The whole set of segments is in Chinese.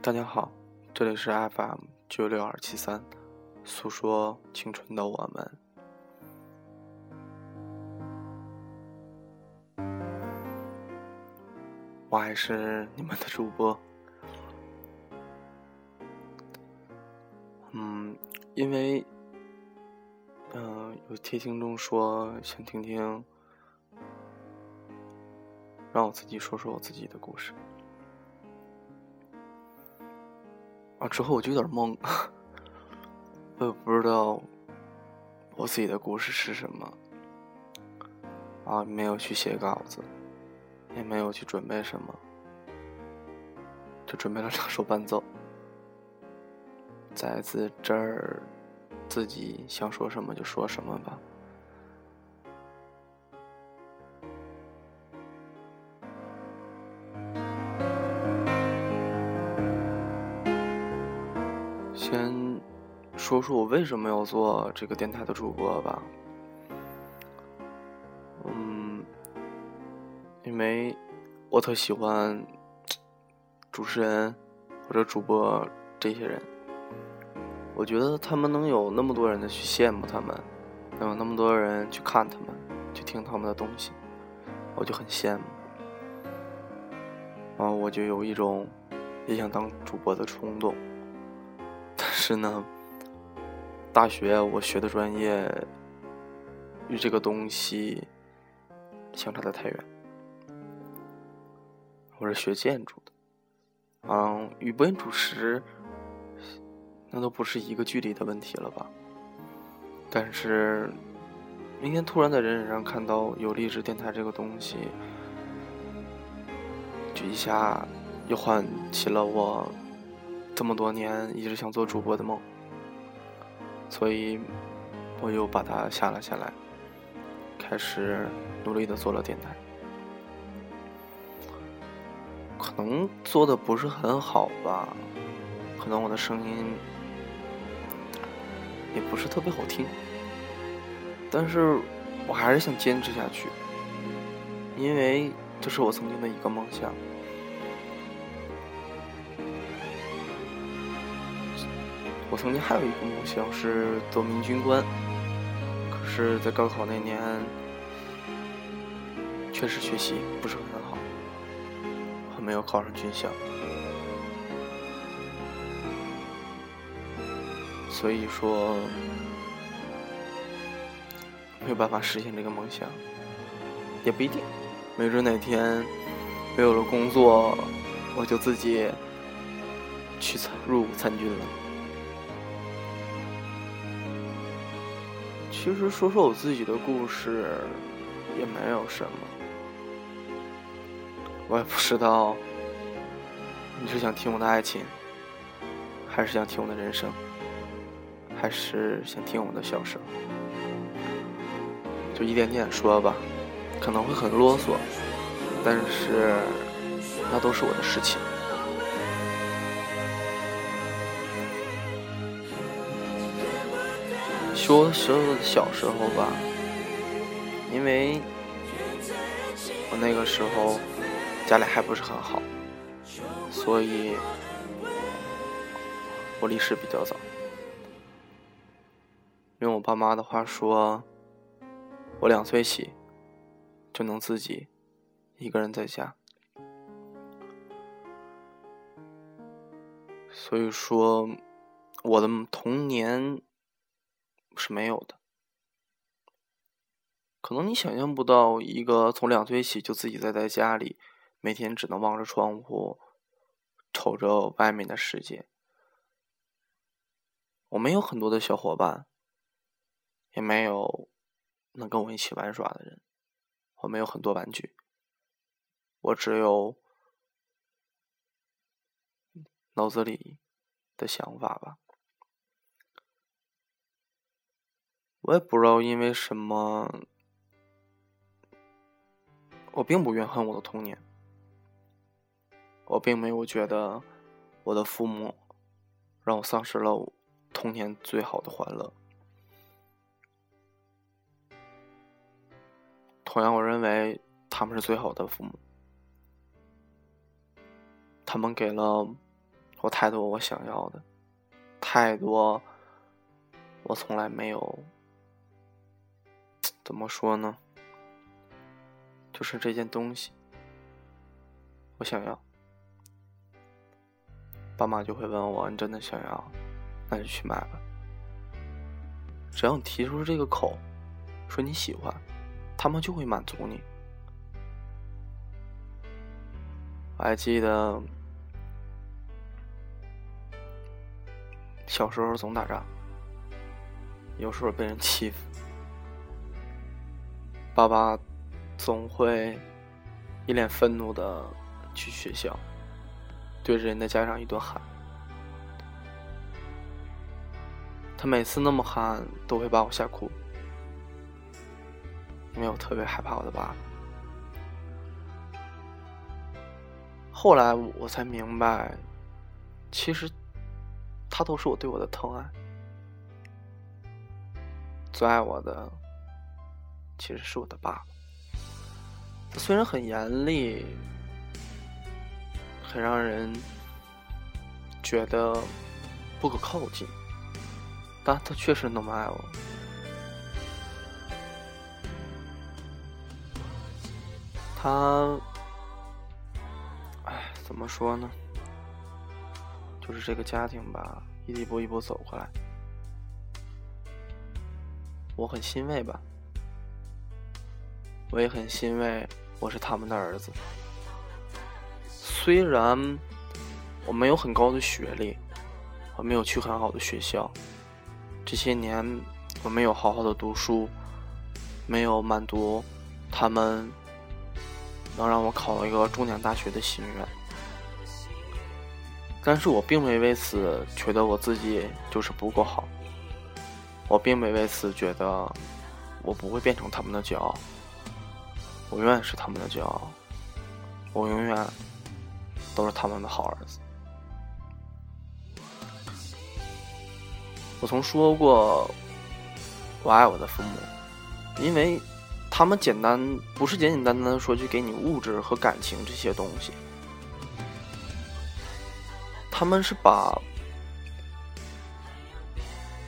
大家好，这里是 FM 九六二七三，诉说青春的我们。我还是你们的主播。嗯，因为，嗯，有贴听众说想听听，让我自己说说我自己的故事。啊，之后我就有点懵，我也不知道我自己的故事是什么。啊，没有去写稿子。也没有去准备什么，就准备了两首伴奏，在自这儿自己想说什么就说什么吧。说说我为什么要做这个电台的主播吧。嗯因为我特喜欢主持人或者主播这些人，我觉得他们能有那么多人的去羡慕他们，能有那么多人去看他们，去听他们的东西，我就很羡慕。然后我就有一种也想当主播的冲动，但是呢，大学我学的专业与这个东西相差的太远。我是学建筑的，嗯，与播音主持，那都不是一个距离的问题了吧？但是，明天突然在人人上看到有励志电台这个东西，就一下又唤起了我这么多年一直想做主播的梦，所以我又把它下了下来，开始努力的做了电台。可能做的不是很好吧，可能我的声音也不是特别好听，但是我还是想坚持下去，因为这是我曾经的一个梦想。我曾经还有一个梦想是做名军官，可是，在高考那年，确实学习不是很好。还没有考上军校，所以说没有办法实现这个梦想，也不一定，没准哪天没有了工作，我就自己去参入伍参军了。其实说说我自己的故事，也没有什么。我也不知道，你是想听我的爱情，还是想听我的人生，还是想听我的笑声？就一点点说吧，可能会很啰嗦，但是那都是我的事情。说说小时候吧，因为我那个时候。家里还不是很好，所以我离世比较早。用我爸妈的话说，我两岁起就能自己一个人在家，所以说我的童年是没有的。可能你想象不到，一个从两岁起就自己待在家里。每天只能望着窗户，瞅着外面的世界。我没有很多的小伙伴，也没有能跟我一起玩耍的人。我没有很多玩具，我只有脑子里的想法吧。我也不知道因为什么，我并不怨恨我的童年。我并没有觉得我的父母让我丧失了童年最好的欢乐。同样，我认为他们是最好的父母，他们给了我太多我想要的，太多我从来没有。怎么说呢？就是这件东西，我想要。爸妈就会问我：“你真的想要？那就去买吧。”只要你提出这个口，说你喜欢，他们就会满足你。我还记得小时候总打仗，有时候被人欺负，爸爸总会一脸愤怒的去学校，对着人家家长一顿喊。他每次那么喊，都会把我吓哭，因为我特别害怕我的爸爸。后来我才明白，其实他都是我对我的疼爱，最爱我的其实是我的爸爸。虽然很严厉，很让人觉得不可靠近，但他确实那么爱我。他。怎么说呢？就是这个家庭吧，一步一步走过来，我很欣慰吧。我也很欣慰，我是他们的儿子。虽然我没有很高的学历，我没有去很好的学校，这些年我没有好好的读书，没有满足他们能让我考一个重点大学的心愿。但是我并没为此觉得我自己就是不够好，我并没为此觉得我不会变成他们的骄傲，我永远是他们的骄傲，我永远都是他们的好儿子。我曾说过，我爱我的父母，因为他们简单不是简简单单的说去给你物质和感情这些东西。他们是把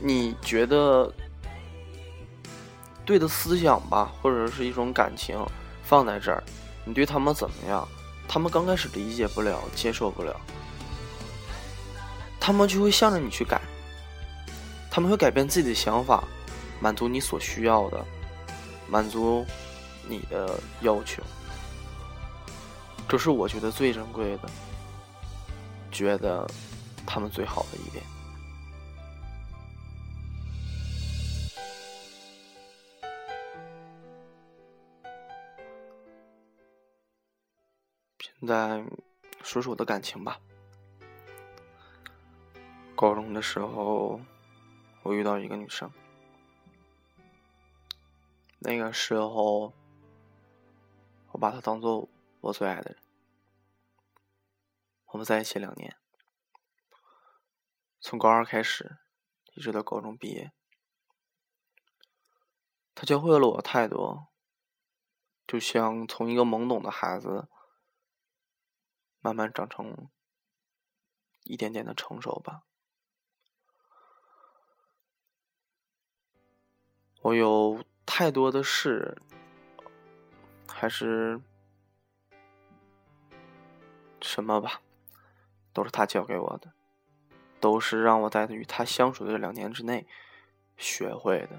你觉得对的思想吧，或者是一种感情放在这儿，你对他们怎么样？他们刚开始理解不了，接受不了，他们就会向着你去改，他们会改变自己的想法，满足你所需要的，满足你的要求，这是我觉得最珍贵的。觉得他们最好的一点。现在说说我的感情吧。高中的时候，我遇到一个女生，那个时候我把她当做我最爱的人。我们在一起两年，从高二开始，一直到高中毕业。他教会了我太多，就像从一个懵懂的孩子，慢慢长成一点点的成熟吧。我有太多的事，还是什么吧。都是他教给我的，都是让我在与他相处的这两年之内学会的。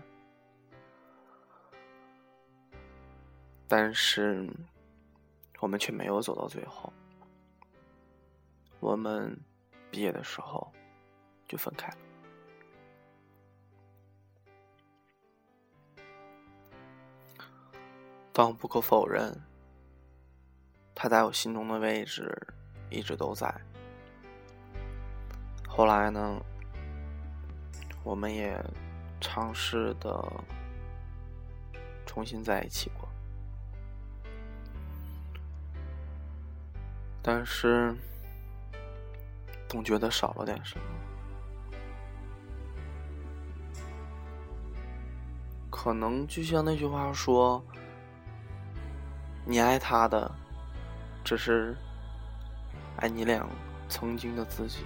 但是我们却没有走到最后，我们毕业的时候就分开了。但我不可否认，他在我心中的位置一直都在。后来呢，我们也尝试的重新在一起过，但是总觉得少了点什么。可能就像那句话说：“你爱他的，只是爱你俩。”曾经的自己。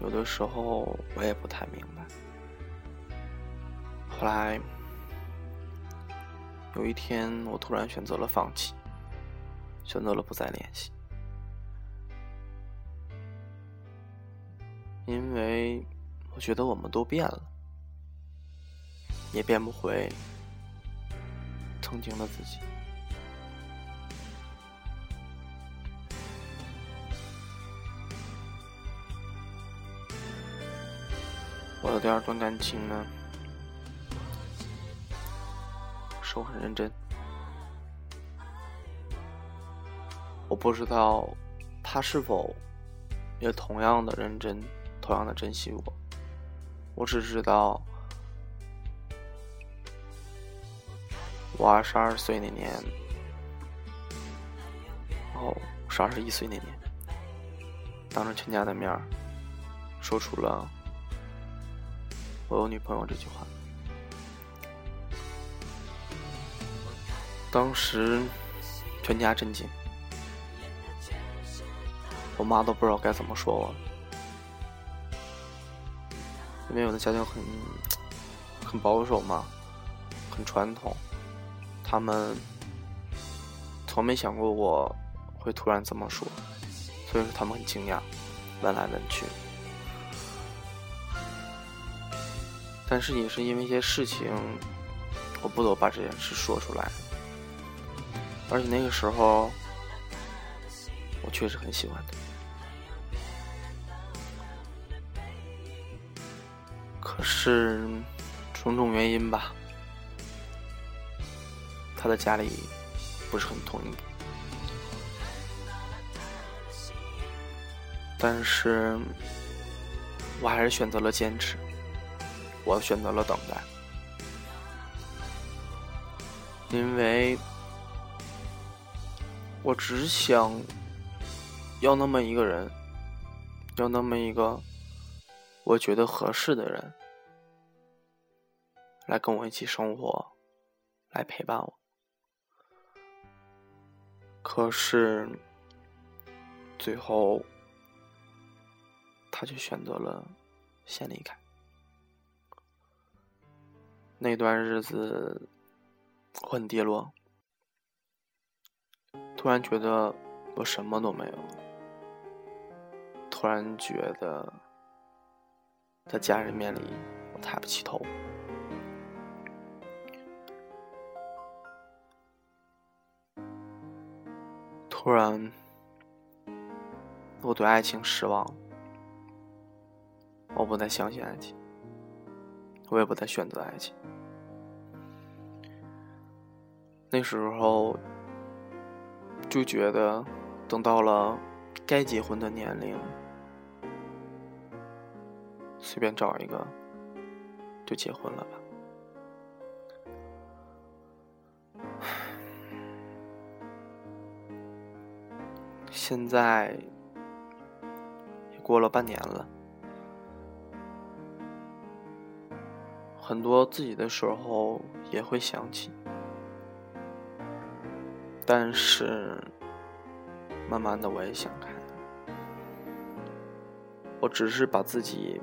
有的时候我也不太明白。后来有一天，我突然选择了放弃，选择了不再联系，因为我觉得我们都变了，也变不回曾经的自己。我的第二段感情呢，是我很认真。我不知道他是否也同样的认真，同样的珍惜我。我只知道，我二十二岁那年，哦，是二十一岁那年，当着全家的面儿，说出了。我有女朋友这句话，当时全家震惊，我妈都不知道该怎么说我，因为我的家庭很很保守嘛，很传统，他们从没想过我会突然这么说，所以说他们很惊讶，问来问去。但是也是因为一些事情，我不得不把这件事说出来。而且那个时候，我确实很喜欢他。是种种原因吧，他的家里不是很同意。但是我还是选择了坚持。我选择了等待，因为我只想要那么一个人，要那么一个我觉得合适的人，来跟我一起生活，来陪伴我。可是最后，他却选择了先离开。那段日子，我很低落，突然觉得我什么都没有，突然觉得在家人面里我抬不起头，突然我对爱情失望，我不再相信爱情。我也不再选择爱情。那时候就觉得，等到了该结婚的年龄，随便找一个就结婚了吧。现在也过了半年了。很多自己的时候也会想起，但是慢慢的我也想开了，我只是把自己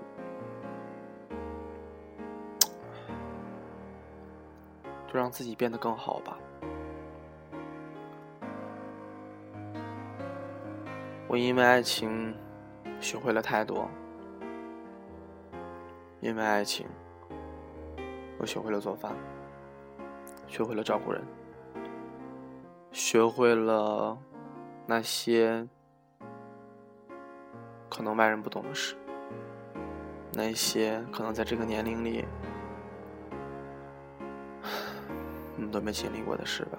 就让自己变得更好吧。我因为爱情学会了太多，因为爱情。我学会了做饭，学会了照顾人，学会了那些可能外人不懂的事，那些可能在这个年龄里 你们都没经历过的事吧。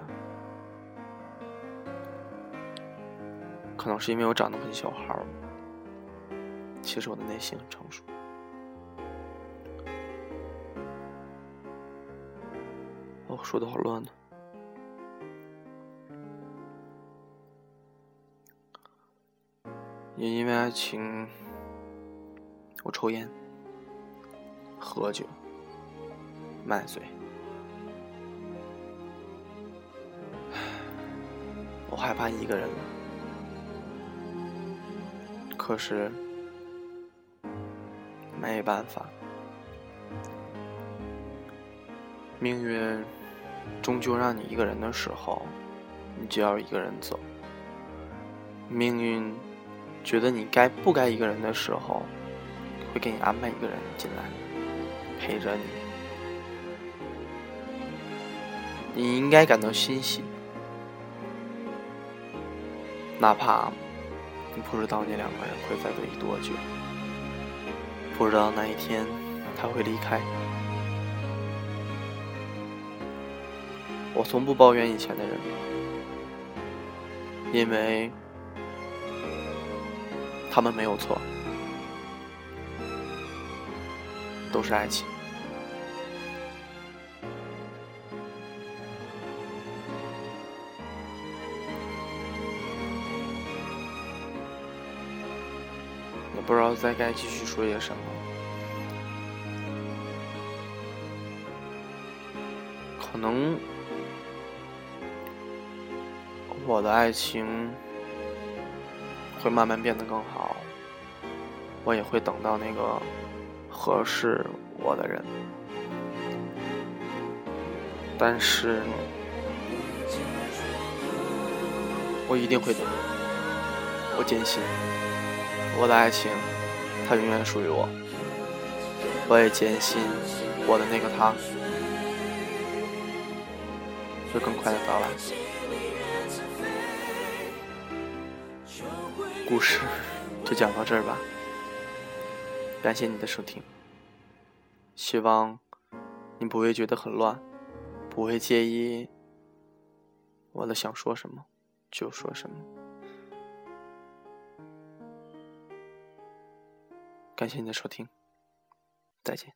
可能是因为我长得很小孩其实我的内心很成熟。哦说的好乱呢。也因为爱情，我抽烟、喝酒、卖醉，我害怕一个人，可是没办法，命运终究让你一个人的时候，你就要一个人走。命运觉得你该不该一个人的时候，会给你安排一个人进来陪着你。你应该感到欣喜，哪怕不知道那两个人会在这里多久，不知道哪一天他会离开。我从不抱怨以前的人，因为。他们没有错，都是爱情。不知道再该继续说些什么，可能我的爱情。会慢慢变得更好，我也会等到那个合适我的人，但是我一定会等，我坚信我的爱情，它永远属于我，我也坚信我的那个他会更快的到来。故事就讲到这儿吧，感谢你的收听，希望你不会觉得很乱，不会介意我的想说什么就说什么，感谢你的收听，再见。